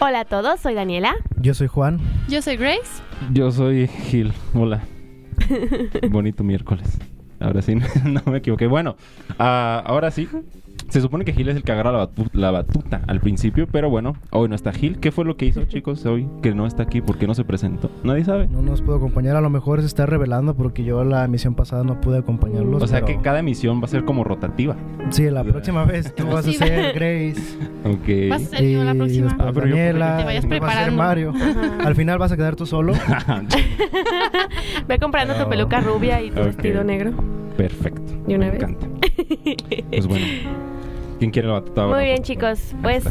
Hola a todos, soy Daniela. Yo soy Juan. Yo soy Grace. Yo soy Gil. Hola. Bonito miércoles. Ahora sí, no me equivoqué. Bueno, ah, ahora sí. Se supone que Gil es el que agarra la, batu- la batuta al principio, pero bueno, hoy no está Gil. ¿Qué fue lo que hizo, chicos, hoy que no está aquí? ¿Por qué no se presentó? Nadie sabe. No nos pudo acompañar, a lo mejor se está revelando porque yo la emisión pasada no pude acompañarlos. O sea pero- que cada emisión va a ser como rotativa. Sí, la próxima vez tú vas a ser. Grace. Ok. Vas a ser yo la y próxima. después Ah, pero yo Daniela. que te vayas vas a ser. Mario. Al final vas a quedar tú solo. Ve comprando tu peluca rubia y tu vestido negro. Perfecto. ¿De una me vez? encanta. Pues bueno. ¿Quién quiere la ahora? Muy bien, chicos. Pues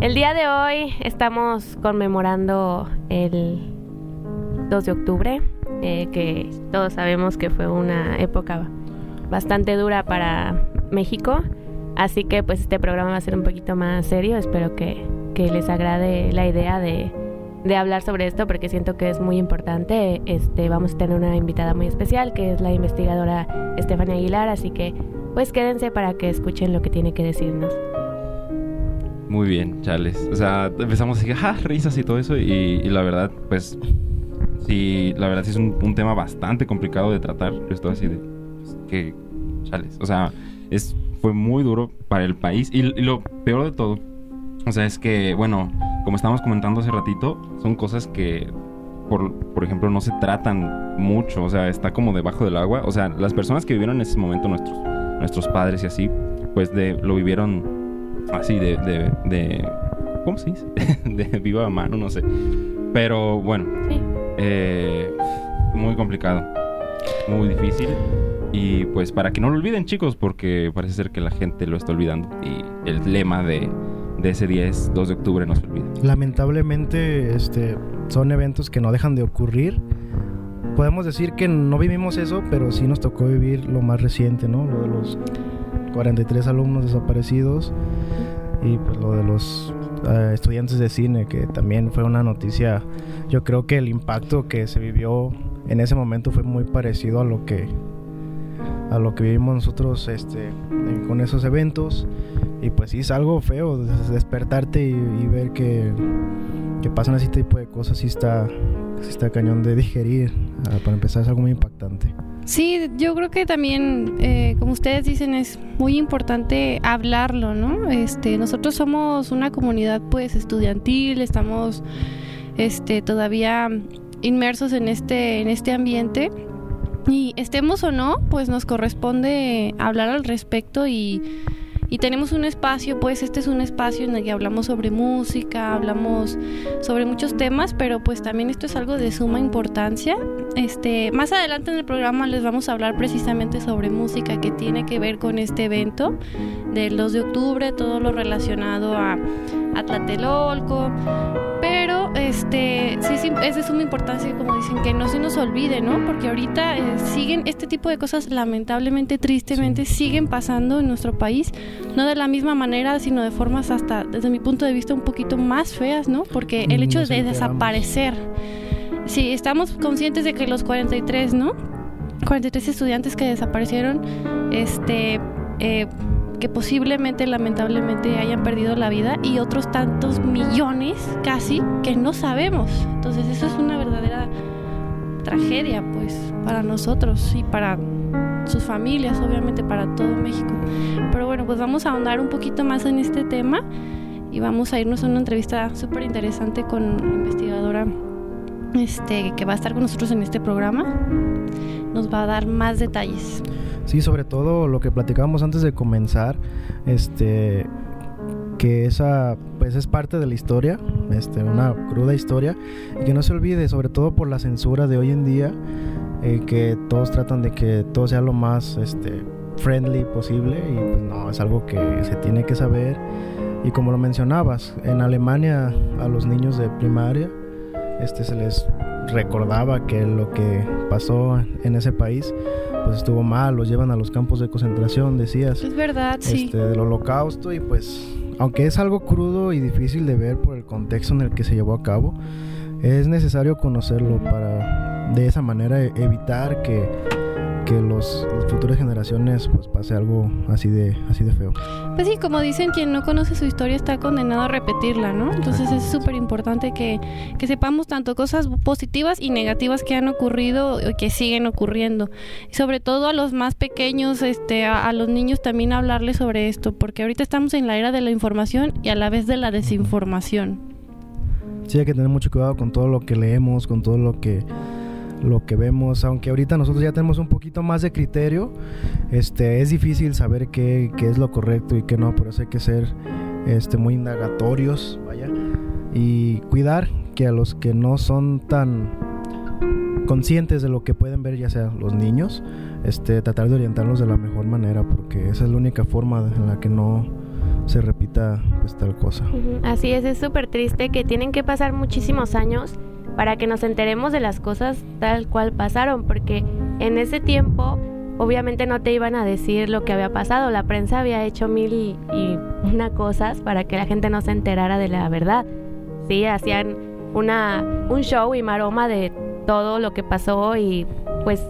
el día de hoy estamos conmemorando el 2 de octubre, eh, que todos sabemos que fue una época bastante dura para México. Así que pues este programa va a ser un poquito más serio. Espero que, que les agrade la idea de, de hablar sobre esto porque siento que es muy importante. Este, vamos a tener una invitada muy especial que es la investigadora Estefania Aguilar. Así que pues quédense para que escuchen lo que tiene que decirnos. Muy bien, chales. O sea, empezamos a decir, ah, risas y todo eso. Y, y la verdad, pues, sí, la verdad sí es un, un tema bastante complicado de tratar. Yo estoy así de, pues, que, chales. O sea, es, fue muy duro para el país. Y, y lo peor de todo, o sea, es que, bueno, como estábamos comentando hace ratito, son cosas que, por, por ejemplo, no se tratan mucho. O sea, está como debajo del agua. O sea, las personas que vivieron en ese momento, nuestros, nuestros padres y así, pues de, lo vivieron así de, de, de ¿cómo se dice? de viva mano, no sé. Pero bueno, Sí. eh, muy complicado, muy difícil. Y pues para que no lo olviden chicos, porque parece ser que la gente lo está olvidando. Y el lema de, de ese día es 2 de octubre no se olvida. Lamentablemente, este, son eventos que no dejan de ocurrir. Podemos decir que no vivimos eso, pero sí nos tocó vivir lo más reciente, ¿no? Lo de los 43 alumnos desaparecidos y pues lo de los eh, estudiantes de cine, que también fue una noticia. Yo creo que el impacto que se vivió en ese momento fue muy parecido a lo que a lo que vivimos nosotros este, con esos eventos. Y pues sí, es algo feo des- despertarte y, y ver que, que pasan ese tipo de cosas. Sí está, sí está cañón de digerir. Ah, para empezar, es algo muy impactante. Sí, yo creo que también, eh, como ustedes dicen, es muy importante hablarlo, ¿no? Este, nosotros somos una comunidad, pues, estudiantil, estamos, este, todavía inmersos en este, en este ambiente y estemos o no, pues, nos corresponde hablar al respecto y y tenemos un espacio, pues este es un espacio en el que hablamos sobre música, hablamos sobre muchos temas, pero pues también esto es algo de suma importancia. Este, más adelante en el programa les vamos a hablar precisamente sobre música que tiene que ver con este evento del 2 de octubre, todo lo relacionado a, a Tlatelolco. Pero este sí, sí, es de suma importancia, como dicen, que no se nos olvide, ¿no? Porque ahorita eh, siguen este tipo de cosas, lamentablemente, tristemente, siguen pasando en nuestro país, no de la misma manera, sino de formas hasta, desde mi punto de vista, un poquito más feas, ¿no? Porque el Ni hecho nos de enteramos. desaparecer, sí, estamos conscientes de que los 43, ¿no? 43 estudiantes que desaparecieron, este, eh, que posiblemente, lamentablemente, hayan perdido la vida y otros tantos millones casi que no sabemos. Entonces, eso es una verdadera tragedia, pues, para nosotros y para sus familias, obviamente, para todo México. Pero bueno, pues vamos a ahondar un poquito más en este tema y vamos a irnos a una entrevista súper interesante con una investigadora este, que va a estar con nosotros en este programa. Nos va a dar más detalles. Sí, sobre todo lo que platicábamos antes de comenzar, este que esa pues es parte de la historia, este, una cruda historia, y que no se olvide, sobre todo por la censura de hoy en día, eh, que todos tratan de que todo sea lo más este, friendly posible, y pues no, es algo que se tiene que saber. Y como lo mencionabas, en Alemania a los niños de primaria este, se les recordaba que lo que pasó en ese país pues estuvo mal, los llevan a los campos de concentración, decías, Es verdad, sí. este, del holocausto y pues aunque es algo crudo y difícil de ver por el contexto en el que se llevó a cabo, es necesario conocerlo para de esa manera e- evitar que, que los, las futuras generaciones pues pase algo así de así de feo. Pues sí, como dicen, quien no conoce su historia está condenado a repetirla, ¿no? Entonces es súper importante que, que sepamos tanto cosas positivas y negativas que han ocurrido y que siguen ocurriendo. Y sobre todo a los más pequeños, este, a, a los niños también hablarles sobre esto, porque ahorita estamos en la era de la información y a la vez de la desinformación. Sí, hay que tener mucho cuidado con todo lo que leemos, con todo lo que lo que vemos, aunque ahorita nosotros ya tenemos un poquito más de criterio, este es difícil saber qué, qué es lo correcto y qué no, por eso hay que ser este muy indagatorios, vaya, y cuidar que a los que no son tan conscientes de lo que pueden ver, ya sea los niños, este tratar de orientarlos de la mejor manera, porque esa es la única forma en la que no se repita pues tal cosa. Así es, es súper triste que tienen que pasar muchísimos años para que nos enteremos de las cosas tal cual pasaron, porque en ese tiempo obviamente no te iban a decir lo que había pasado, la prensa había hecho mil y, y una cosas para que la gente no se enterara de la verdad. Sí, hacían una un show y maroma de todo lo que pasó y pues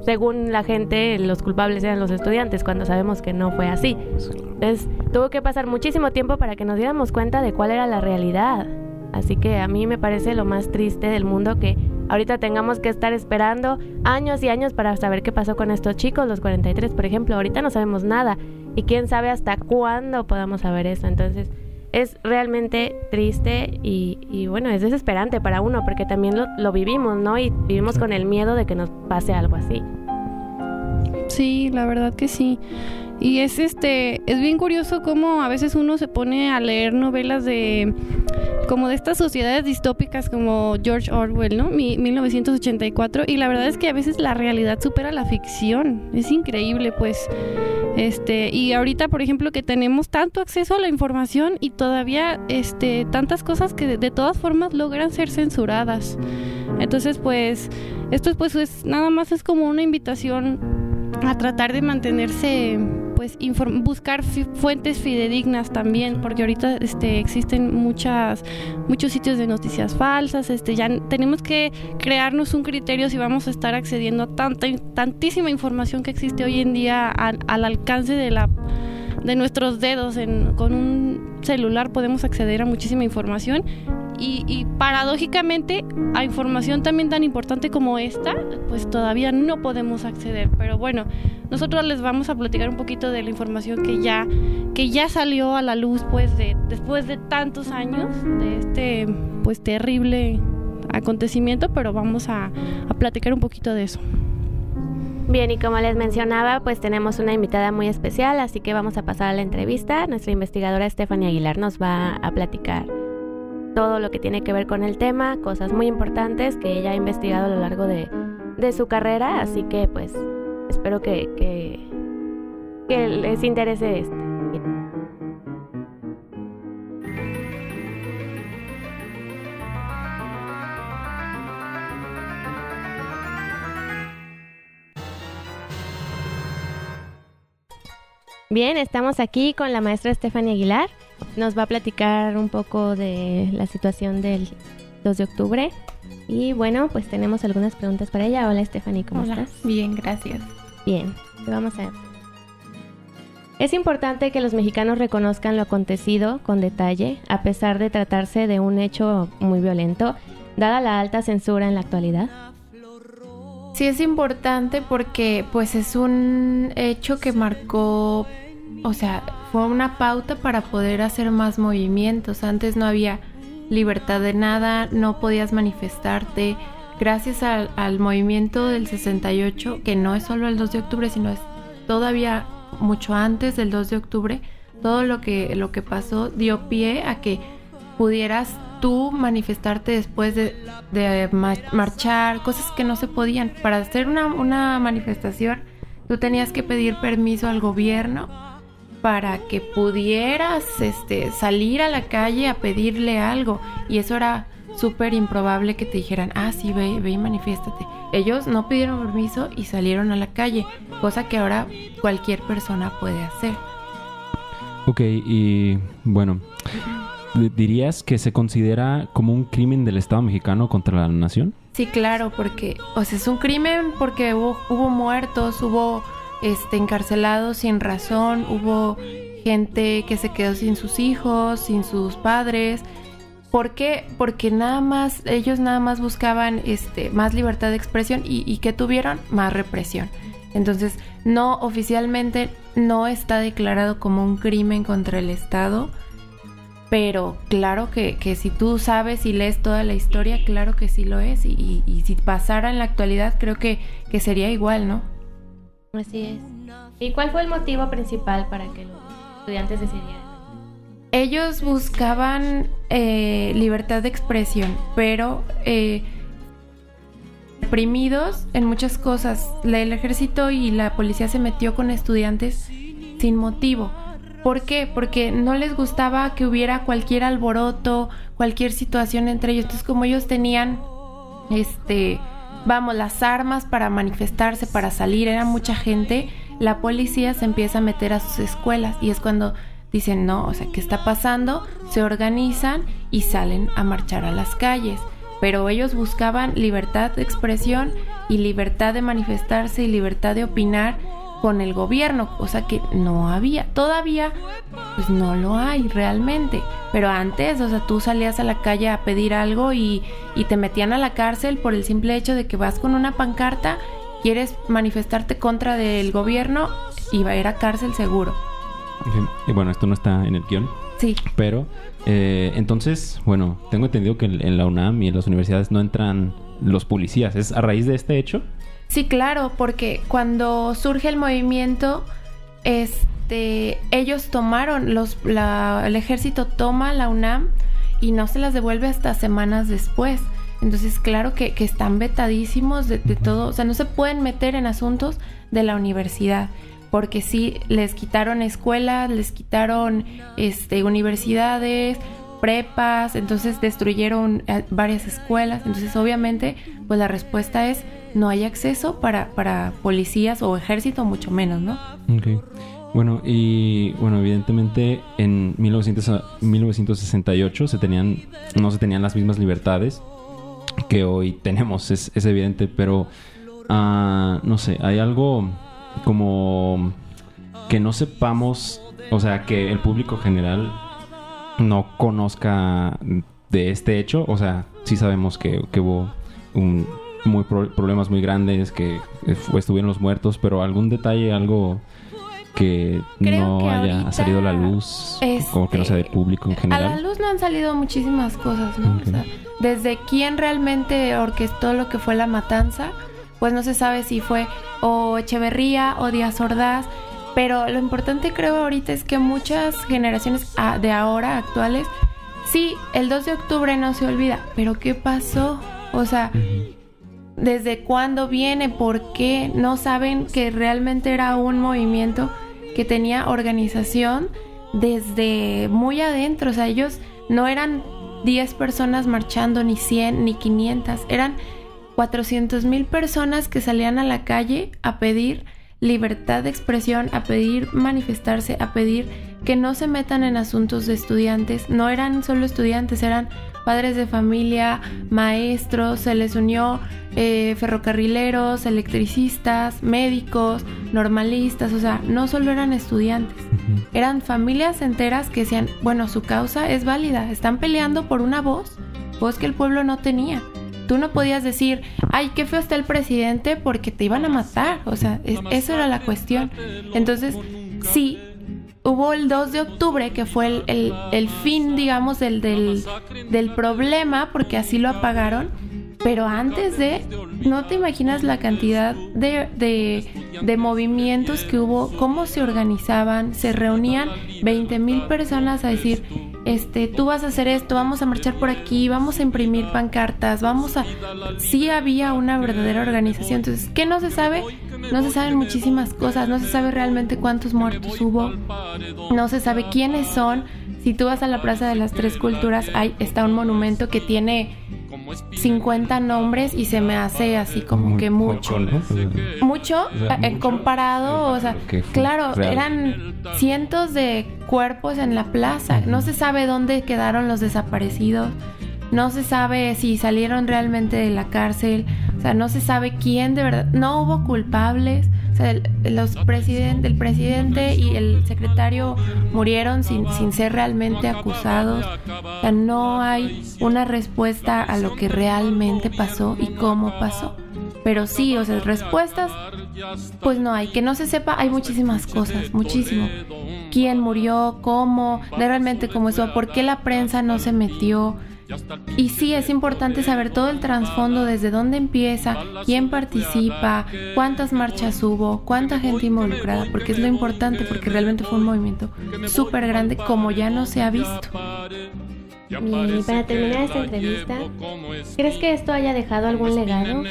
según la gente los culpables eran los estudiantes cuando sabemos que no fue así. Entonces tuvo que pasar muchísimo tiempo para que nos diéramos cuenta de cuál era la realidad. Así que a mí me parece lo más triste del mundo que ahorita tengamos que estar esperando años y años para saber qué pasó con estos chicos, los 43 por ejemplo. Ahorita no sabemos nada y quién sabe hasta cuándo podamos saber eso. Entonces es realmente triste y, y bueno, es desesperante para uno porque también lo, lo vivimos, ¿no? Y vivimos con el miedo de que nos pase algo así. Sí, la verdad que sí. Y es este, es bien curioso cómo a veces uno se pone a leer novelas de como de estas sociedades distópicas como George Orwell, ¿no? Mi- 1984 y la verdad es que a veces la realidad supera la ficción. Es increíble, pues. Este, y ahorita, por ejemplo, que tenemos tanto acceso a la información y todavía este tantas cosas que de, todas formas logran ser censuradas. Entonces, pues esto pues es nada más es como una invitación a tratar de mantenerse pues buscar fuentes fidedignas también porque ahorita este existen muchas muchos sitios de noticias falsas este ya tenemos que crearnos un criterio si vamos a estar accediendo a tanta tantísima información que existe hoy en día al alcance de la de nuestros dedos en- con un celular podemos acceder a muchísima información y, y paradójicamente a información también tan importante como esta, pues todavía no podemos acceder. Pero bueno, nosotros les vamos a platicar un poquito de la información que ya, que ya salió a la luz pues de, después de tantos años de este pues terrible acontecimiento, pero vamos a, a platicar un poquito de eso. Bien, y como les mencionaba, pues tenemos una invitada muy especial, así que vamos a pasar a la entrevista. Nuestra investigadora Stephanie Aguilar nos va a platicar todo lo que tiene que ver con el tema, cosas muy importantes que ella ha investigado a lo largo de, de su carrera, así que pues espero que, que, les interese esto. Bien, estamos aquí con la maestra Stephanie Aguilar. Nos va a platicar un poco de la situación del 2 de octubre. Y bueno, pues tenemos algunas preguntas para ella. Hola Stephanie, ¿cómo Hola, estás? bien, gracias. Bien, te vamos a... Es importante que los mexicanos reconozcan lo acontecido con detalle, a pesar de tratarse de un hecho muy violento, dada la alta censura en la actualidad. Sí es importante porque pues es un hecho que marcó, o sea, fue una pauta para poder hacer más movimientos. Antes no había libertad de nada, no podías manifestarte. Gracias al, al movimiento del 68, que no es solo el 2 de octubre, sino es todavía mucho antes del 2 de octubre, todo lo que, lo que pasó dio pie a que pudieras tú manifestarte después de, de ma- marchar, cosas que no se podían. Para hacer una, una manifestación, tú tenías que pedir permiso al gobierno para que pudieras este, salir a la calle a pedirle algo. Y eso era súper improbable que te dijeran, ah, sí, ve, ve y manifiéstate. Ellos no pidieron permiso y salieron a la calle, cosa que ahora cualquier persona puede hacer. Ok, y bueno, di- ¿dirías que se considera como un crimen del Estado mexicano contra la nación? Sí, claro, porque, o sea, es un crimen porque hubo, hubo muertos, hubo este, encarcelados sin razón, hubo gente que se quedó sin sus hijos, sin sus padres. ¿Por qué? Porque nada más, ellos nada más buscaban este, más libertad de expresión y, que tuvieron más represión. Entonces, no oficialmente no está declarado como un crimen contra el Estado pero claro que, que, si tú sabes y lees toda la historia, claro que sí lo es. Y, y si pasara en la actualidad, creo que, que, sería igual, ¿no? Así es. ¿Y cuál fue el motivo principal para que los estudiantes decidieran? Ellos buscaban eh, libertad de expresión, pero eh, reprimidos en muchas cosas. El ejército y la policía se metió con estudiantes sin motivo ¿Por qué? Porque no les gustaba que hubiera cualquier alboroto, cualquier situación entre ellos. Entonces, como ellos tenían, este, vamos, las armas para manifestarse, para salir, era mucha gente, la policía se empieza a meter a sus escuelas y es cuando dicen, no, o sea, ¿qué está pasando? Se organizan y salen a marchar a las calles. Pero ellos buscaban libertad de expresión y libertad de manifestarse y libertad de opinar con el gobierno, cosa que no había. Todavía, pues no lo hay realmente. Pero antes, o sea, tú salías a la calle a pedir algo y, y te metían a la cárcel por el simple hecho de que vas con una pancarta, quieres manifestarte contra del gobierno y va a ir a cárcel seguro. Y bueno, esto no está en el guion. Sí. Pero, eh, entonces, bueno, tengo entendido que en la UNAM y en las universidades no entran los policías. ¿Es a raíz de este hecho? Sí, claro, porque cuando surge el movimiento, este, ellos tomaron, los, la, el ejército toma la UNAM y no se las devuelve hasta semanas después. Entonces, claro que, que están vetadísimos de, de, todo, o sea, no se pueden meter en asuntos de la universidad, porque sí les quitaron escuelas, les quitaron este, universidades, prepas, entonces destruyeron eh, varias escuelas. Entonces, obviamente, pues la respuesta es no hay acceso para, para policías o ejército, mucho menos, ¿no? Ok. Bueno, y bueno, evidentemente en 1900, 1968 se tenían, no se tenían las mismas libertades que hoy tenemos, es, es evidente, pero uh, no sé, hay algo como que no sepamos, o sea, que el público general no conozca de este hecho, o sea, sí sabemos que, hubo un, muy pro problemas muy grandes, que estuvieron los muertos, pero algún detalle, algo que Creo no que haya salido a la luz, este, como que no sea de público en general. A la luz no han salido muchísimas cosas, ¿no? Okay. O sea, desde quién realmente orquestó lo que fue la matanza, pues no se sabe si fue o Echeverría o Díaz Ordaz, pero lo importante creo ahorita es que muchas generaciones de ahora, actuales, sí, el 2 de octubre no se olvida, pero ¿qué pasó? O sea, uh -huh desde cuándo viene, por qué, no saben que realmente era un movimiento que tenía organización desde muy adentro, o sea, ellos no eran 10 personas marchando, ni 100, ni 500, eran 400 mil personas que salían a la calle a pedir libertad de expresión, a pedir manifestarse, a pedir que no se metan en asuntos de estudiantes. No eran solo estudiantes, eran padres de familia, maestros, se les unió eh, ferrocarrileros, electricistas, médicos, normalistas, o sea, no solo eran estudiantes, uh -huh. eran familias enteras que decían, bueno, su causa es válida, están peleando por una voz, voz que el pueblo no tenía. Tú no podías decir, ay, qué feo está el presidente porque te iban a matar. O sea, es, eso era la cuestión. Entonces, sí, hubo el 2 de octubre, que fue el, el, el fin, digamos, del, del, del, problema, porque así lo apagaron. Pero antes de, no te imaginas la cantidad de, de, de movimientos que hubo, cómo se organizaban, se reunían 20 mil personas a decir, este, tú vas a hacer esto, vamos a marchar por aquí, vamos a imprimir pancartas, vamos a... Sí había una verdadera organización. Entonces, ¿qué no se sabe? No se saben muchísimas cosas, no se sabe realmente cuántos muertos hubo, no se sabe quiénes son. Si tú vas a la Plaza de las Tres Culturas, hay, está un monumento que tiene 50 nombres y se me hace así como Muy que mucho. poco, ¿no? Mucho O sea, eh, mucho comparado, o sea, claro, real. eran cientos de cuerpos en la plaza. No se sabe dónde quedaron los desaparecidos. No se sabe si salieron realmente de la cárcel, o sea, no se sabe quién de verdad, no hubo culpables, o sea, el, los presidente, el presidente y el secretario murieron sin, sin ser realmente acusados, o sea, no hay una respuesta a lo que realmente pasó y cómo pasó. Pero sí, o sea, respuestas, pues no hay. Que no se sepa, hay muchísimas cosas, muchísimo. ¿Quién murió? ¿Cómo? De realmente cómo eso, ¿por qué la prensa no se metió? Y sí, es importante saber todo el trasfondo, desde dónde empieza, quién participa, cuántas marchas hubo, cuánta gente involucrada, porque es lo importante, porque realmente fue un movimiento súper grande como ya no se ha visto. Y para terminar esta entrevista, ¿crees que esto haya dejado algún legado?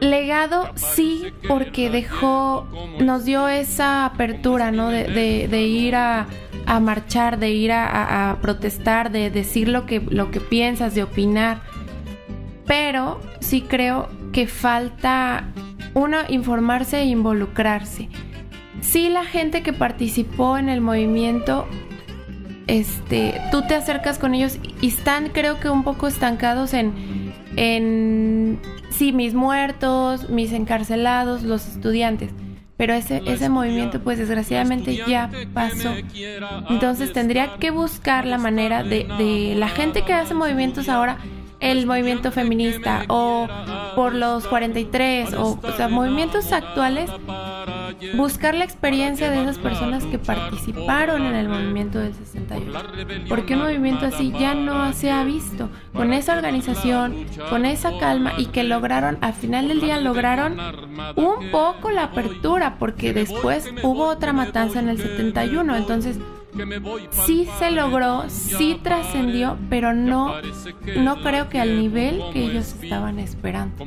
Legado sí, porque dejó, nos dio esa apertura, ¿no? De, de, de ir a, a, marchar, de ir a, protestar, de decir lo que, lo que piensas, de opinar. Pero sí creo que falta, uno, informarse e involucrarse. Sí, la gente que participó en el movimiento este, tú te acercas con ellos y están creo que un poco estancados en, en sí, mis muertos, mis encarcelados, los estudiantes. Pero ese, ese movimiento pues desgraciadamente ya pasó. Entonces tendría que buscar la manera de, de la gente que hace movimientos ahora, el movimiento feminista o por los 43 o, o sea, movimientos actuales buscar la experiencia de esas personas que participaron en el movimiento del 68. Porque un movimiento así ya no se ha visto. Con esa organización, con esa calma y que lograron, al final del día lograron un poco la apertura, porque después hubo otra matanza en el 71. Entonces, sí se logró, sí trascendió, pero no, no creo que al nivel que ellos estaban esperando.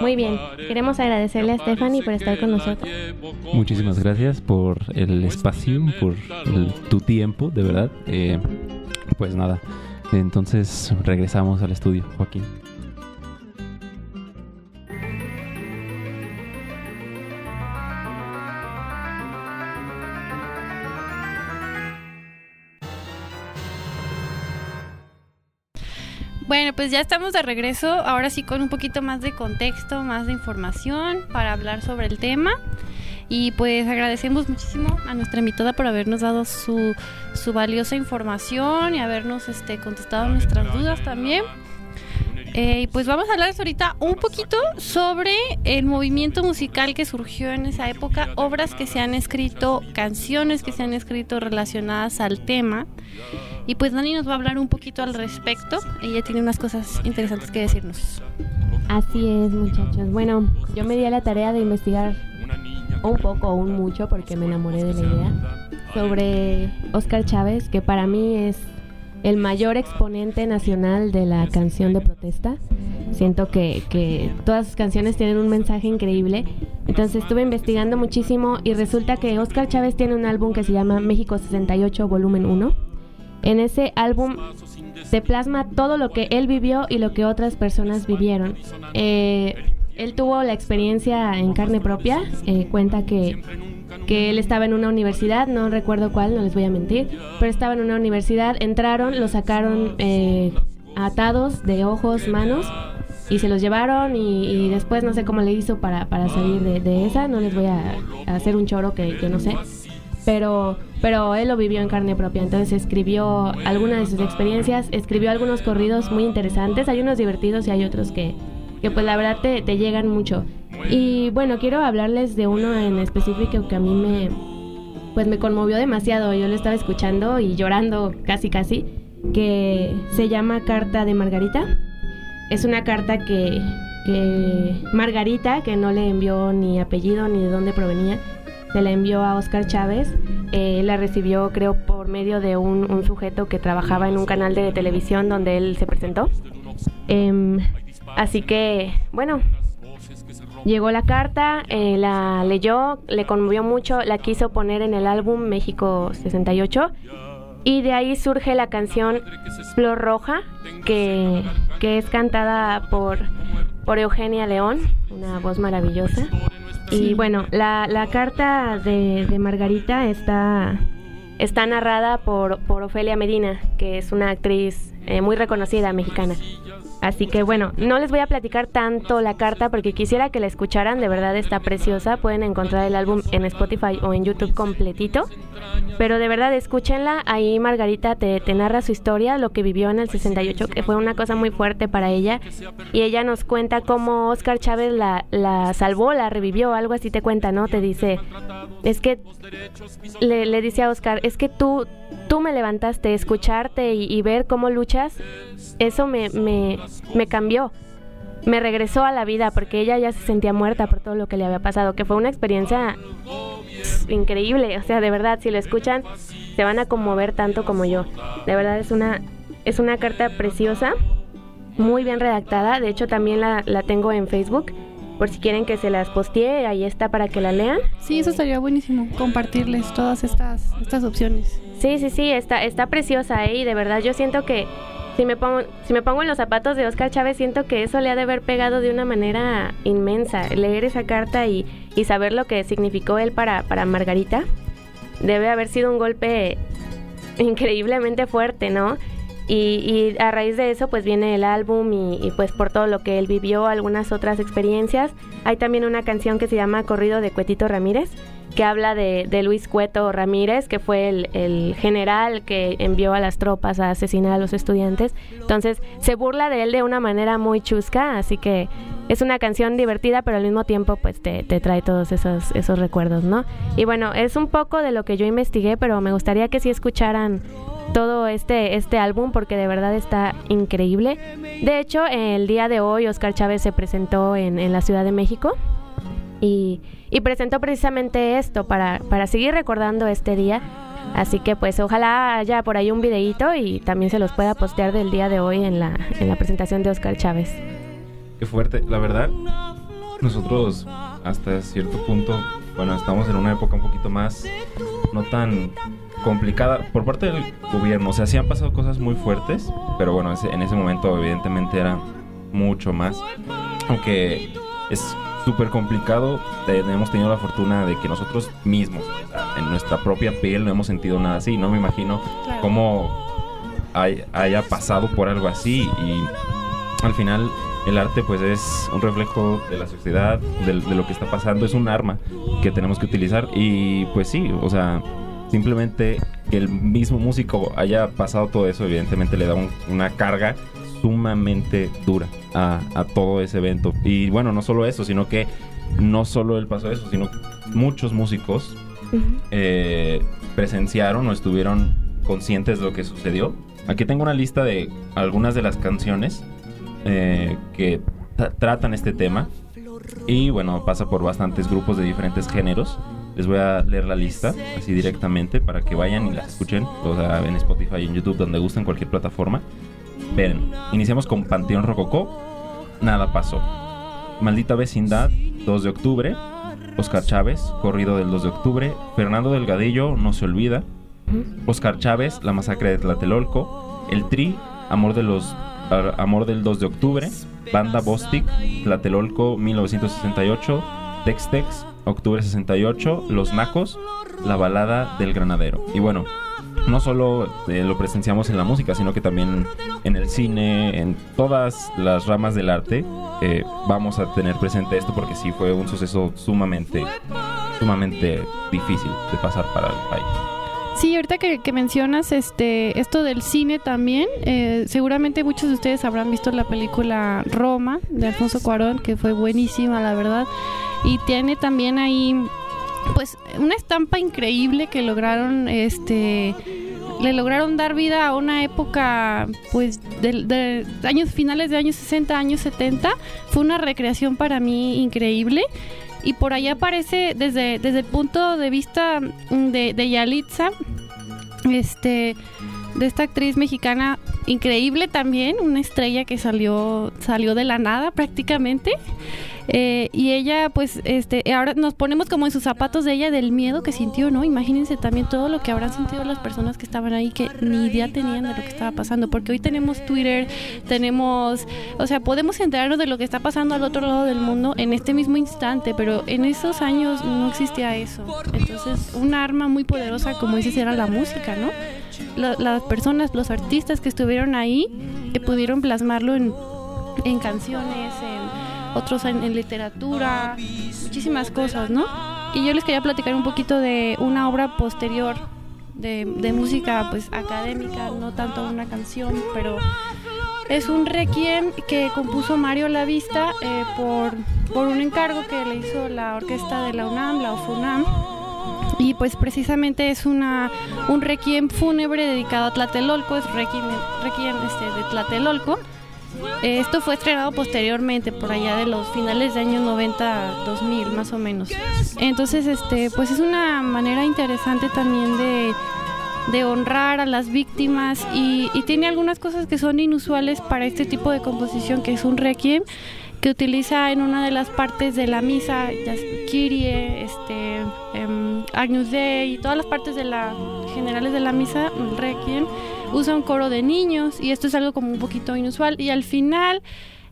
Muy bien, queremos agradecerle a Stephanie por estar con nosotros. Muchísimas gracias por el espacio, por el, tu tiempo, de verdad. Eh, pues nada, entonces regresamos al estudio, Joaquín. Bueno, pues ya estamos de regreso, ahora sí con un poquito más de contexto, más de información para hablar sobre el tema. Y pues agradecemos muchísimo a nuestra invitada por habernos dado su, su valiosa información y habernos este, contestado nuestras dudas también. Eh, y pues vamos a hablar ahorita un poquito sobre el movimiento musical que surgió en esa época, obras que se han escrito, canciones que se han escrito relacionadas al tema. Y pues Dani nos va a hablar un poquito al respecto. Ella tiene unas cosas interesantes que decirnos. Así es, muchachos. Bueno, yo me di a la tarea de investigar un poco o un mucho, porque me enamoré de la idea, sobre Oscar Chávez, que para mí es el mayor exponente nacional de la canción de protesta. Siento que, que, todas sus canciones tienen un mensaje increíble. Entonces estuve investigando muchísimo y resulta que Oscar Chávez tiene un álbum que se llama México 68 Volumen 1. En ese álbum se plasma todo lo que él vivió y lo que otras personas vivieron. Eh, él tuvo la experiencia en carne propia. Eh, cuenta que que él estaba en una universidad, no recuerdo cuál, no les voy a mentir, pero estaba en una universidad, entraron, lo sacaron eh, atados de ojos, manos, y se los llevaron y, y, después no sé cómo le hizo para, para salir de, de, esa, no les voy a, a hacer un choro que, que, no sé, pero, pero él lo vivió en carne propia, entonces escribió algunas de sus experiencias, escribió algunos corridos muy interesantes, hay unos divertidos y hay otros que, que pues la verdad te, te llegan mucho. Y bueno, quiero hablarles de uno en específico que a mí me pues me conmovió demasiado. Yo lo estaba escuchando y llorando casi casi, que se llama Carta de Margarita. Es una carta que, que Margarita, que no le envió ni apellido ni de dónde provenía, se la envió a Oscar Chávez. Eh, la recibió, creo, por medio de un, sujeto que trabajaba en un canal de televisión donde él se presentó. Eh, así que, bueno, Llegó la carta, eh, la leyó, le conmovió mucho, la quiso poner en el álbum México 68 y de ahí surge la canción Flor Roja, que, que es cantada por, por Eugenia León, una voz maravillosa. Y bueno, la, la carta de, de, Margarita está, está narrada por, por Ofelia Medina, que es una actriz eh, muy reconocida mexicana. Así que bueno, no les voy a platicar tanto la carta porque quisiera que la escucharan, de verdad está preciosa. Pueden encontrar el álbum en Spotify o en YouTube completito. Pero de verdad escúchenla, ahí Margarita te, narra su historia, lo que vivió en el 68, que fue una cosa muy fuerte para ella. Y ella nos cuenta cómo Oscar Chávez la, la salvó, la revivió, algo así te cuenta, ¿no? Te dice, es que le, le dice a Oscar, es que tú, tú me levantaste, escucharte y, ver cómo luchas, eso me, me, me cambió. Me regresó a la vida porque ella ya se sentía muerta por todo lo que le había pasado, que fue una experiencia increíble. O sea, de verdad, si lo escuchan, se van a conmover tanto como yo. De verdad es una, es una carta preciosa, muy bien redactada. De hecho, también la, la tengo en Facebook. Por si quieren que se las postee, ahí está para que la lean. Sí, eso estaría buenísimo, compartirles todas estas, estas opciones. Sí, sí, sí, está, está preciosa, ¿eh? Y de verdad yo siento que si me pongo, si me pongo en los zapatos de Oscar Chávez, siento que eso le ha de haber pegado de una manera inmensa. Leer esa carta y, y saber lo que significó él para, para Margarita debe haber sido un golpe increíblemente fuerte, ¿no? Y, a raíz de eso pues viene el álbum y, pues por todo lo que él vivió, algunas otras experiencias. Hay también una canción que se llama Corrido de Cuetito Ramírez, que habla de, de Luis Cueto Ramírez, que fue el, el, general que envió a las tropas a asesinar a los estudiantes. Entonces se burla de él de una manera muy chusca, así que es una canción divertida, pero al mismo tiempo pues te, te trae todos esos, esos recuerdos, ¿no? Y bueno, es un poco de lo que yo investigué, pero me gustaría que sí escucharan todo este, este álbum porque de verdad está increíble. De hecho, el día de hoy Oscar Chávez se presentó en, en la Ciudad de México y, y, presentó precisamente esto para, para seguir recordando este día. Así que pues ojalá haya por ahí un videíto y también se los pueda postear del día de hoy en la, en la presentación de Oscar Chávez. Qué fuerte, la verdad. Nosotros hasta cierto punto, bueno, estamos en una época un poquito más no tan complicada por parte del gobierno. O sea, sí han pasado cosas muy fuertes, pero bueno, en ese momento evidentemente era mucho más. Aunque es súper complicado, hemos tenido la fortuna de que nosotros mismos, en nuestra propia piel, no hemos sentido nada así. No me imagino claro. cómo hay, haya pasado por algo así y al final el arte pues es un reflejo de la sociedad, de, de, lo que está pasando, es un arma que tenemos que utilizar y pues sí, o sea, simplemente que el mismo músico haya pasado todo eso, evidentemente le da un, una carga sumamente dura a, a, todo ese evento. Y bueno, no solo eso, sino que no solo él pasó eso, sino muchos músicos uh -huh. eh, presenciaron o estuvieron conscientes de lo que sucedió. Aquí tengo una lista de algunas de las canciones eh, que tratan este tema. Y bueno, pasa por bastantes grupos de diferentes géneros. Les voy a leer la lista así directamente para que vayan y las escuchen. O sea, en Spotify en YouTube, donde gusten, cualquier plataforma. Ven, iniciamos con Panteón Rococó. Nada pasó. Maldita Vecindad, 2 de octubre. Oscar Chávez, Corrido del 2 de octubre. Fernando Delgadillo, No se olvida. Oscar Chávez, La masacre de Tlatelolco. El Tri, Amor de los Amor del 2 de octubre, Banda Bostic, Tlatelolco 1968, Tex-Tex, octubre 68, Los Nacos, La Balada del Granadero. Y bueno, no solo eh, lo presenciamos en la música, sino que también en el cine, en todas las ramas del arte, eh, vamos a tener presente esto porque sí fue un suceso sumamente, sumamente difícil de pasar para el país. Sí, ahorita que, mencionas este esto del cine también, eh, seguramente muchos de ustedes habrán visto la película Roma de Alfonso Cuarón, que fue buenísima, la verdad, y tiene también ahí pues una estampa increíble que lograron este le lograron dar vida a una época pues de, de, años finales de años 60 años 70 fue una recreación para mí increíble. Y por ahí aparece desde, desde el punto de vista de, de Yalitza este de esta actriz mexicana increíble también una estrella que salió salió de la nada prácticamente Eh, y ella, pues, este, ahora nos ponemos como en sus zapatos de ella del miedo que sintió, ¿no? Imagínense también todo lo que habrán sentido las personas que estaban ahí que ni idea tenían de lo que estaba pasando, porque hoy tenemos Twitter, tenemos, o sea, podemos enterarnos de lo que está pasando al otro lado del mundo en este mismo instante, pero en esos años no existía eso. Entonces, un arma muy poderosa, como dices, era la música, ¿no? las personas, los artistas que estuvieron ahí, que pudieron plasmarlo en, en canciones, en otros en, literatura, muchísimas cosas, ¿no? Y yo les quería platicar un poquito de una obra posterior de, de música pues académica, no tanto una canción, pero es un requiem que compuso Mario Lavista eh, por, por un encargo que le hizo la orquesta de la UNAM, la UFUNAM y pues precisamente es una un requiem fúnebre dedicado a Tlatelolco, es requiem, requiem este, de Tlatelolco. Esto fue estrenado posteriormente, por allá de los finales de años 90, 2000 más o menos. Entonces, este, pues es una manera interesante también de, de honrar a las víctimas y, y, tiene algunas cosas que son inusuales para este tipo de composición que es un requiem que utiliza en una de las partes de la misa, Kyrie, este, eh, Agnus Dei y todas las partes de la generales de la misa, el Requiem, usa un coro de niños y esto es algo como un poquito inusual y al final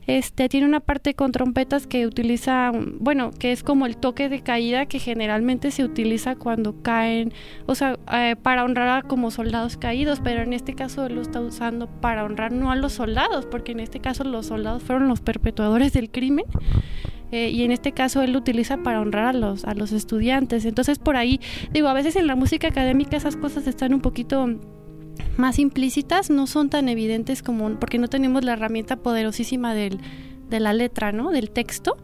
este tiene una parte con trompetas que utiliza, bueno, que es como el toque de caída que generalmente se utiliza cuando caen, o sea, eh, para honrar a como soldados caídos, pero en este caso lo está usando para honrar no a los soldados, porque en este caso los soldados fueron los perpetuadores del crimen. Eh, y en este caso él lo utiliza para honrar a los, a los estudiantes. Entonces por ahí, digo, a veces en la música académica esas cosas están un poquito más implícitas, no son tan evidentes como porque no tenemos la herramienta poderosísima del, de la letra, ¿no? Del texto.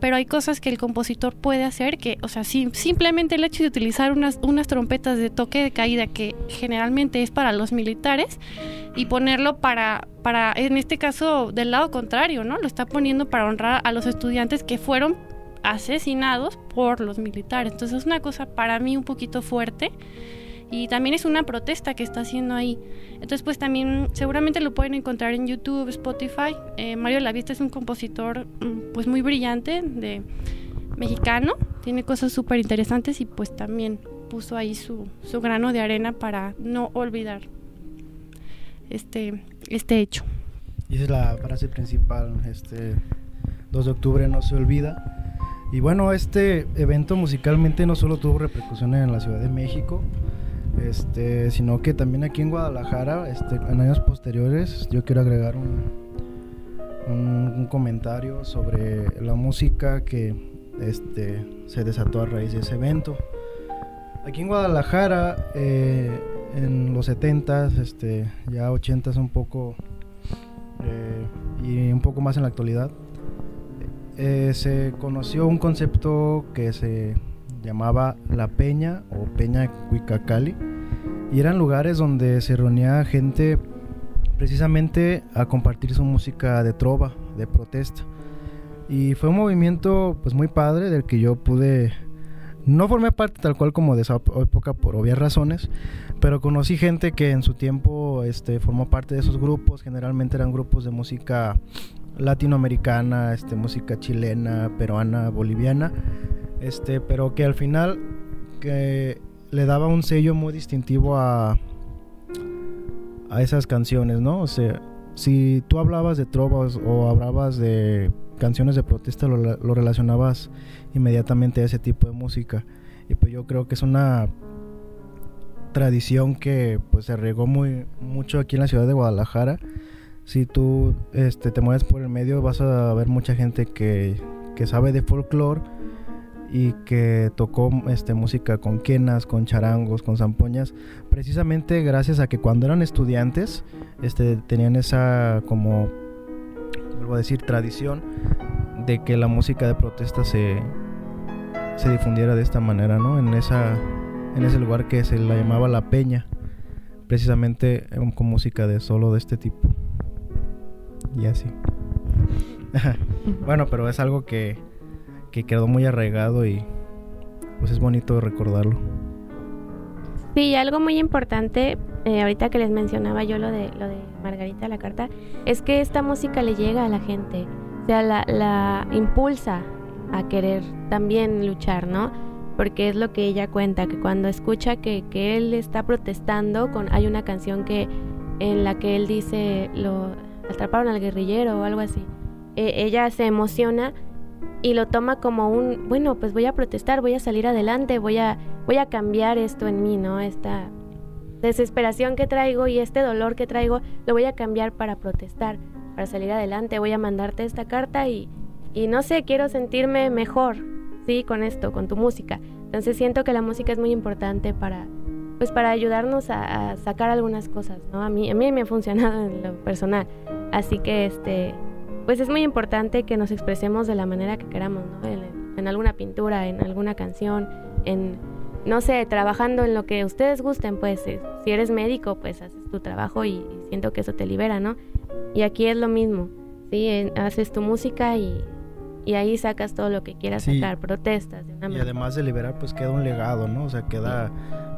Pero hay cosas que el compositor puede hacer que, o sea, simplemente el hecho de utilizar unas, unas trompetas de toque de caída que generalmente es para los militares y ponerlo para, para, en este caso, del lado contrario, ¿no? Lo está poniendo para honrar a los estudiantes que fueron asesinados por los militares. Entonces es una cosa para mí un poquito fuerte y también es una protesta que está haciendo ahí. Entonces, pues también seguramente lo pueden encontrar en YouTube, Spotify. Eh, Mario Lavista es un compositor mm, pues muy brillante, de mexicano, tiene cosas súper interesantes y pues también puso ahí su, su grano de arena para no olvidar este, este hecho. Y esa es la frase principal, este 2 de octubre no se olvida. Y bueno, este evento musicalmente no solo tuvo repercusiones en la Ciudad de México, este, sino que también aquí en Guadalajara, este, en años posteriores, yo quiero agregar un, un, comentario sobre la música que este, se desató a raíz de ese evento. Aquí en Guadalajara, eh, en los 70s, este, ya 80s un poco, eh, y un poco más en la actualidad, eh, se conoció un concepto que se llamaba La Peña o Peña Cuicacali. Y eran lugares donde se reunía gente precisamente a compartir su música de trova, de protesta. Y fue un movimiento pues muy padre del que yo pude no formé parte tal cual como de esa época por obvias razones, pero conocí gente que en su tiempo este, formó parte de esos grupos, generalmente eran grupos de música latinoamericana, este, música chilena, peruana, boliviana, este, pero que al final que le daba un sello muy distintivo a, a esas canciones, ¿no? O sea, si tú hablabas de trovas o hablabas de canciones de protesta, lo, lo, relacionabas inmediatamente a ese tipo de música. Y pues yo creo que es una tradición que pues se regó muy mucho aquí en la ciudad de Guadalajara. Si tú este, te mueves por el medio vas a ver mucha gente que, que sabe de folclore y que tocó este, música con quenas, con charangos, con zampoñas, precisamente gracias a que cuando eran estudiantes este, tenían esa como, vuelvo a decir, tradición de que la música de protesta se, se difundiera de esta manera, ¿no? En, esa, en ese lugar que se la llamaba La Peña, precisamente con música de solo de este tipo. Y así. bueno, pero es algo que que quedó muy arraigado y pues es bonito recordarlo. Sí, algo muy importante, eh, ahorita que les mencionaba yo lo de, lo de Margarita la carta, es que esta música le llega a la gente. o sea, la, la impulsa a querer también luchar, ¿no? Porque es lo que ella cuenta, que cuando escucha que, que él está protestando, con, hay una canción que en la que él dice, lo atraparon al guerrillero o algo así, e, ella se emociona y lo toma como un, bueno, pues voy a protestar, voy a salir adelante, voy a, voy a cambiar esto en mí, ¿no? Esta desesperación que traigo y este dolor que traigo, lo voy a cambiar para protestar, para salir adelante, voy a mandarte esta carta y, y no sé, quiero sentirme mejor, ¿sí? Con esto, con tu música. Entonces siento que la música es muy importante para, pues para ayudarnos a, a sacar algunas cosas, ¿no? A mí, a mí me ha funcionado en lo personal. Así que, este, pues es muy importante que nos expresemos de la manera que queramos, ¿no? En, en alguna pintura, en alguna canción, en, no sé, trabajando en lo que ustedes gusten, pues eh, si eres médico, pues haces tu trabajo y, y siento que eso te libera, ¿no? Y aquí es lo mismo, ¿sí? En- haces tu música y, y ahí sacas todo lo que quieras Sí. sacar, protestas de una Y manera. además de liberar, pues queda un legado, ¿no? O sea, queda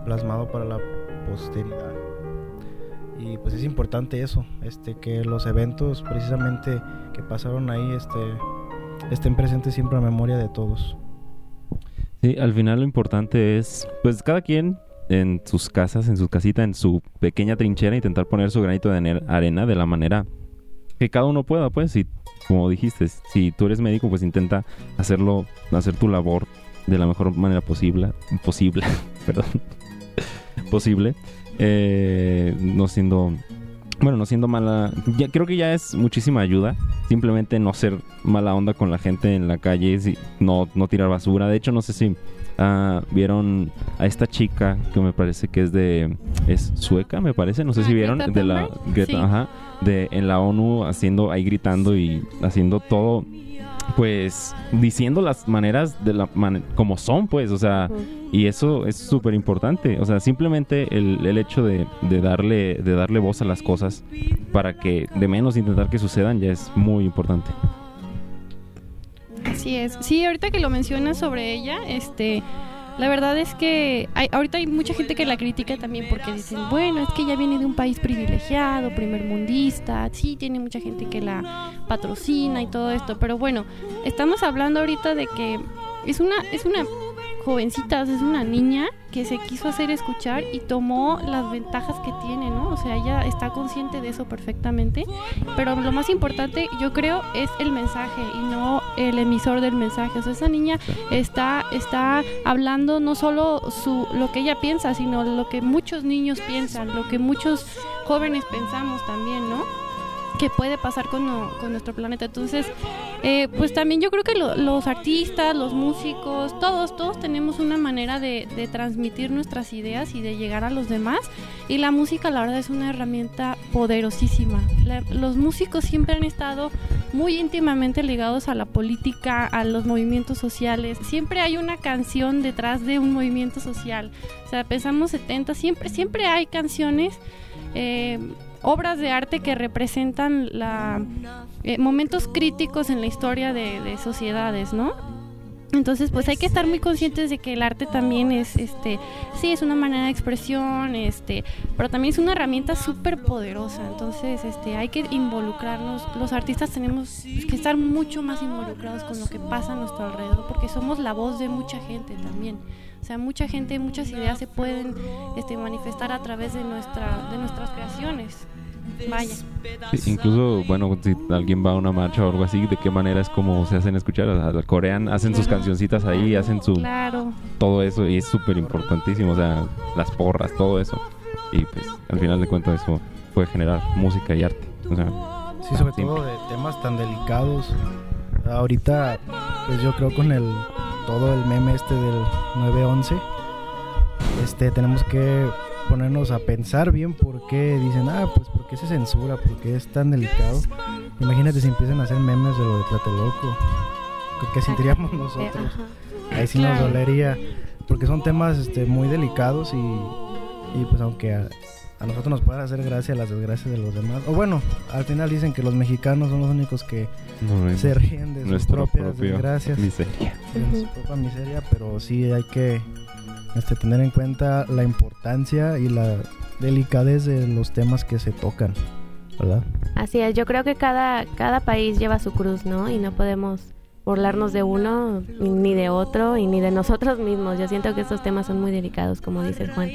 plasmado para la posteridad. Y pues es importante eso, este, que los eventos precisamente que pasaron ahí, este, estén presentes siempre la memoria de todos. Sí, al final lo importante es, pues cada quien en sus casas, en su casita, en su pequeña trinchera, intentar poner su granito de arena de la manera que cada uno pueda, pues, y como dijiste, si tú eres médico, pues intenta hacerlo, hacer tu labor de la mejor manera posible, posible, perdón, posible, eh, no siendo, bueno, no siendo mala, ya, creo que ya es muchísima ayuda, simplemente no ser mala onda con la gente en la calle, si- no, no tirar basura, de hecho no sé si ah, vieron a esta chica que me parece que es de, es sueca, me parece, no sé Ah, si vieron, Greta de la, Thunberg. Greta- Sí. ajá, de en la ONU haciendo ahí gritando y haciendo todo pues diciendo las maneras de la man- como son pues o sea y eso es súper importante o sea simplemente el, el hecho de, de darle de darle voz a las cosas para que de menos intentar que sucedan ya es muy importante. Así es. Sí, ahorita que lo mencionas sobre ella, este, la verdad es que hay, ahorita hay mucha gente que la critica también porque dicen, bueno, es que ella viene de un país privilegiado, primermundista, sí, tiene mucha gente que la patrocina y todo esto, pero bueno, estamos hablando ahorita de que es una, es una jovencita, es una niña que se quiso hacer escuchar y tomó las ventajas que tiene, ¿no? O sea, ella está consciente de eso perfectamente, pero lo más importante, yo creo, es el mensaje y no el emisor del mensaje. O sea, esa niña está, está hablando no solo su, lo que ella piensa, sino lo que muchos niños piensan, lo que muchos jóvenes pensamos también, ¿no? Que puede pasar con, con nuestro planeta. Entonces, eh, pues también yo creo que lo- los artistas, los músicos, todos, todos tenemos una manera de, de transmitir nuestras ideas y de llegar a los demás. Y la música, la verdad, es una herramienta poderosísima. La- los músicos siempre han estado muy íntimamente ligados a la política, a los movimientos sociales. Siempre hay una canción detrás de un movimiento social. O sea, pensamos 70, siempre, siempre hay canciones. eh, obras de arte que representan la, eh, momentos críticos en la historia de, de sociedades, ¿no? Entonces, pues hay que estar muy conscientes de que el arte también es, este, sí, es una manera de expresión, este, pero también es una herramienta súper poderosa. Entonces, este, hay que involucrarnos. Los artistas tenemos que estar mucho más involucrados con lo que pasa a nuestro alrededor, porque somos la voz de mucha gente también. O sea, mucha gente, muchas ideas se pueden este, manifestar a través de, nuestra, de nuestras creaciones. Vaya. Sí, incluso, bueno, si alguien va a una marcha o algo así, ¿de qué manera es como se hacen escuchar? O sea, corean, hacen sus cancioncitas ahí, hacen su Claro. todo eso y es súper importantísimo, o sea, las porras, todo eso. Y pues, al final de cuentas eso puede generar música y arte. O sea, Sí, sobre todo de temas tan delicados. Ahorita, pues yo creo con el todo el meme este del 911, este tenemos que ponernos a pensar bien por qué dicen, ah, pues por qué se censura, por qué es tan delicado. Imagínate si empiezan a hacer memes de lo de Tlatelolco. ¿Qué- ¿Qué sentiríamos nosotros? Ajá. Ahí sí nos dolería, porque son temas este, muy delicados y, y pues aunque a, a nosotros nos puedan hacer gracia las desgracias de los demás, o bueno, al final dicen que los mexicanos son los únicos que no se ríen de sus propias propia desgracias, miseria. de su propia miseria, pero sí hay que este, tener en cuenta la importancia y la delicadez de los temas que se tocan, ¿verdad? Así es, yo creo que cada, cada país lleva su cruz, ¿no? Y no podemos burlarnos de uno, ni de otro, y ni de nosotros mismos. Yo siento que estos temas son muy delicados, como dice Juan.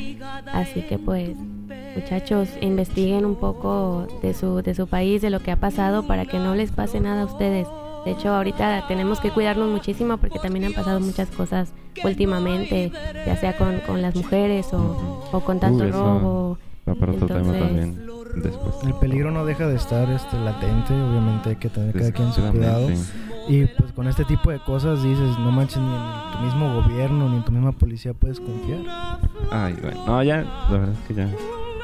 Así que pues, muchachos, investiguen un poco de su, de su país, de lo que ha pasado, para que no les pase nada a ustedes. De hecho, ahorita tenemos que cuidarnos muchísimo porque también han pasado muchas cosas últimamente, ya sea con, con las mujeres o, o con tanto robo. Va para otro tema Entonces- también después. El peligro no deja de estar este, latente, obviamente hay que tener cada quien su cuidado. Y pues con este tipo de cosas dices, no manches, ni en tu mismo gobierno, ni en tu misma policía puedes confiar. Ay, bueno. No, ya, la verdad es que ya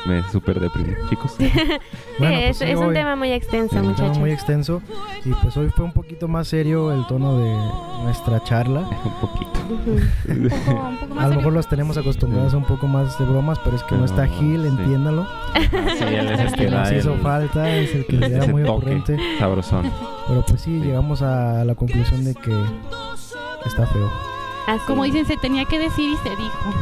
me súper deprimí, chicos. Sí, Bueno, es, pues sí, es un tema muy extenso, un tema muchachos. muy extenso y pues hoy fue un poquito más serio el tono de nuestra charla. un poquito. Ujú. Un poco, un poco más A lo mejor los tenemos acostumbrados a un poco más de bromas, pero es que no está Pero, Gil, sí. entiéndalo. Sí, él es el que Nos hizo el, falta, es el que era muy ocurrente. sabrosón. Pero pues sí, llegamos a la conclusión de que está feo. Así. Como dicen, se tenía que decir y se dijo.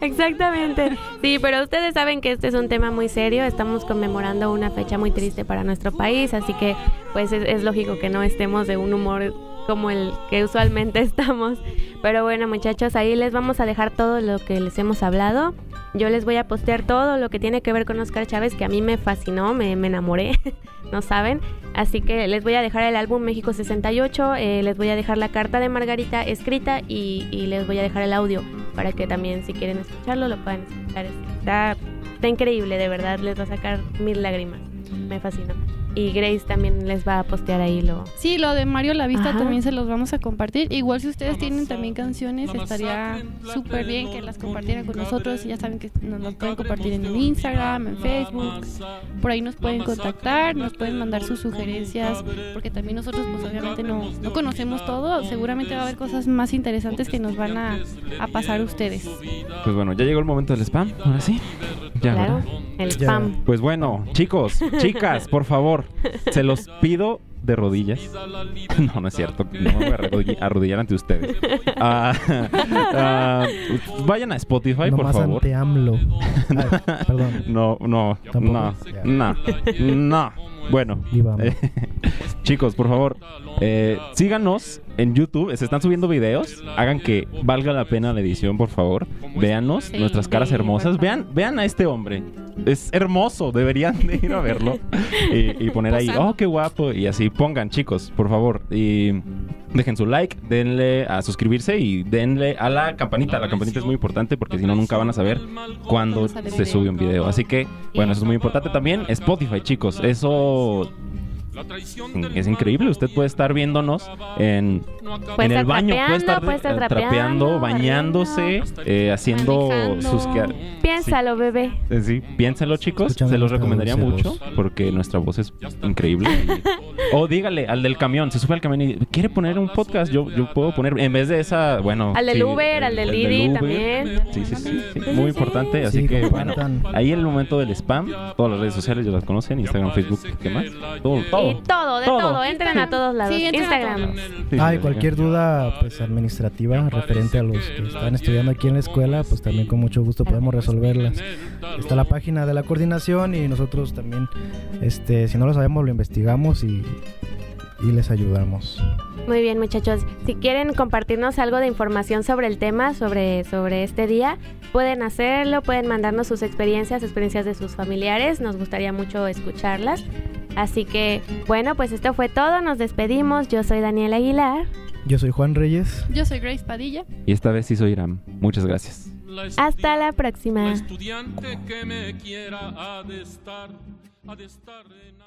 Exactamente. Sí, pero ustedes saben que este es un tema muy serio. Estamos conmemorando una fecha muy triste para nuestro país, así que pues es, es lógico que no estemos de un humor como el que usualmente estamos. Pero bueno, muchachos, ahí les vamos a dejar todo lo que les hemos hablado. Yo les voy a postear todo lo que tiene que ver con Oscar Chávez, que a mí me fascinó, me, me enamoré, no saben. Así que les voy a dejar el álbum México 68, eh, les voy a dejar la carta de Margarita escrita y, les voy a dejar el audio para que también si quieren escucharlo lo puedan escuchar. Está, está increíble, de verdad, les va a sacar mil lágrimas. Me fascinó. Y Grace también les va a postear ahí lo... Sí, lo de Mario La Vista Ajá. también se los vamos a compartir. Igual si ustedes tienen también canciones, estaría súper bien que las compartieran con nosotros. Ya saben que nos las pueden compartir en el Instagram, en Facebook. Por ahí nos pueden contactar, nos pueden mandar sus sugerencias, porque también nosotros pues obviamente no, no conocemos todo. Seguramente va a haber cosas más interesantes que nos van a, a pasar a ustedes. Pues bueno, ya llegó el momento del spam, ahora sí. Ya, claro, el Ya. spam. Pues bueno, chicos, chicas, por favor, se los pido de rodillas. No, no es cierto. No me voy a arrodillar, arrodillar ante ustedes. Ah, ah, vayan a Spotify, por Nomás favor. ante AMLO. Ay, perdón. No, no, no, no, no. Bueno, eh, chicos, por favor, eh, síganos en YouTube. Se están subiendo videos. Hagan que valga la pena la edición, por favor. Véanos, Sí, nuestras caras hermosas. Vean, vean a este hombre. Es hermoso, deberían de ir a verlo. y, y poner ahí, oh, qué guapo. Y así, pongan, chicos, por favor. Y dejen su like, denle a suscribirse y denle a la campanita. La campanita es muy importante porque si no, nunca van a saber cuándo se sube un video. Así que, bueno, eso es muy importante también. Spotify, chicos. Eso es increíble. Usted puede estar viéndonos en, Puede en el baño, puede estar, trapeando, puede estar eh, trapeando, bañándose, eh, haciendo Manejando. sus que Piénsalo, bebé. Eh, Sí, piénsenlo chicos, se los recomendaría mucho voz. porque nuestra voz es increíble. O dígale al del camión, se sube al camión y quiere poner un podcast, yo, yo puedo poner, en vez de esa, bueno... Al del sí, Uber, al del Didi también. Sí, sí, sí, muy sí. importante, así Sí, que bueno, ahí en el momento del spam, todas las redes sociales ya las conocen, Instagram, Facebook, ¿qué más? Todo, todo. todo, de Todo. todo. Entren a todos lados. Sí, Instagram. Sí, Ah, y sí, cualquier duda pues administrativa referente a los que están estudiando aquí en la escuela, pues también con mucho gusto podemos resolverlas. Está la página de la coordinación y nosotros también, este, si no lo sabemos, lo investigamos y, y les ayudamos. Muy bien, muchachos. Si quieren compartirnos algo de información sobre el tema, sobre, sobre este día, pueden hacerlo, pueden mandarnos sus experiencias, experiencias de sus familiares. Nos gustaría mucho escucharlas. Así que, bueno, pues esto fue todo. Nos despedimos. Yo soy Daniel Aguilar. Yo soy Juan Reyes. Yo soy Grace Padilla. Y esta vez sí soy Iram. Muchas gracias. Hasta la próxima. La estudiante que me quiera ha de estar, ha de estar en...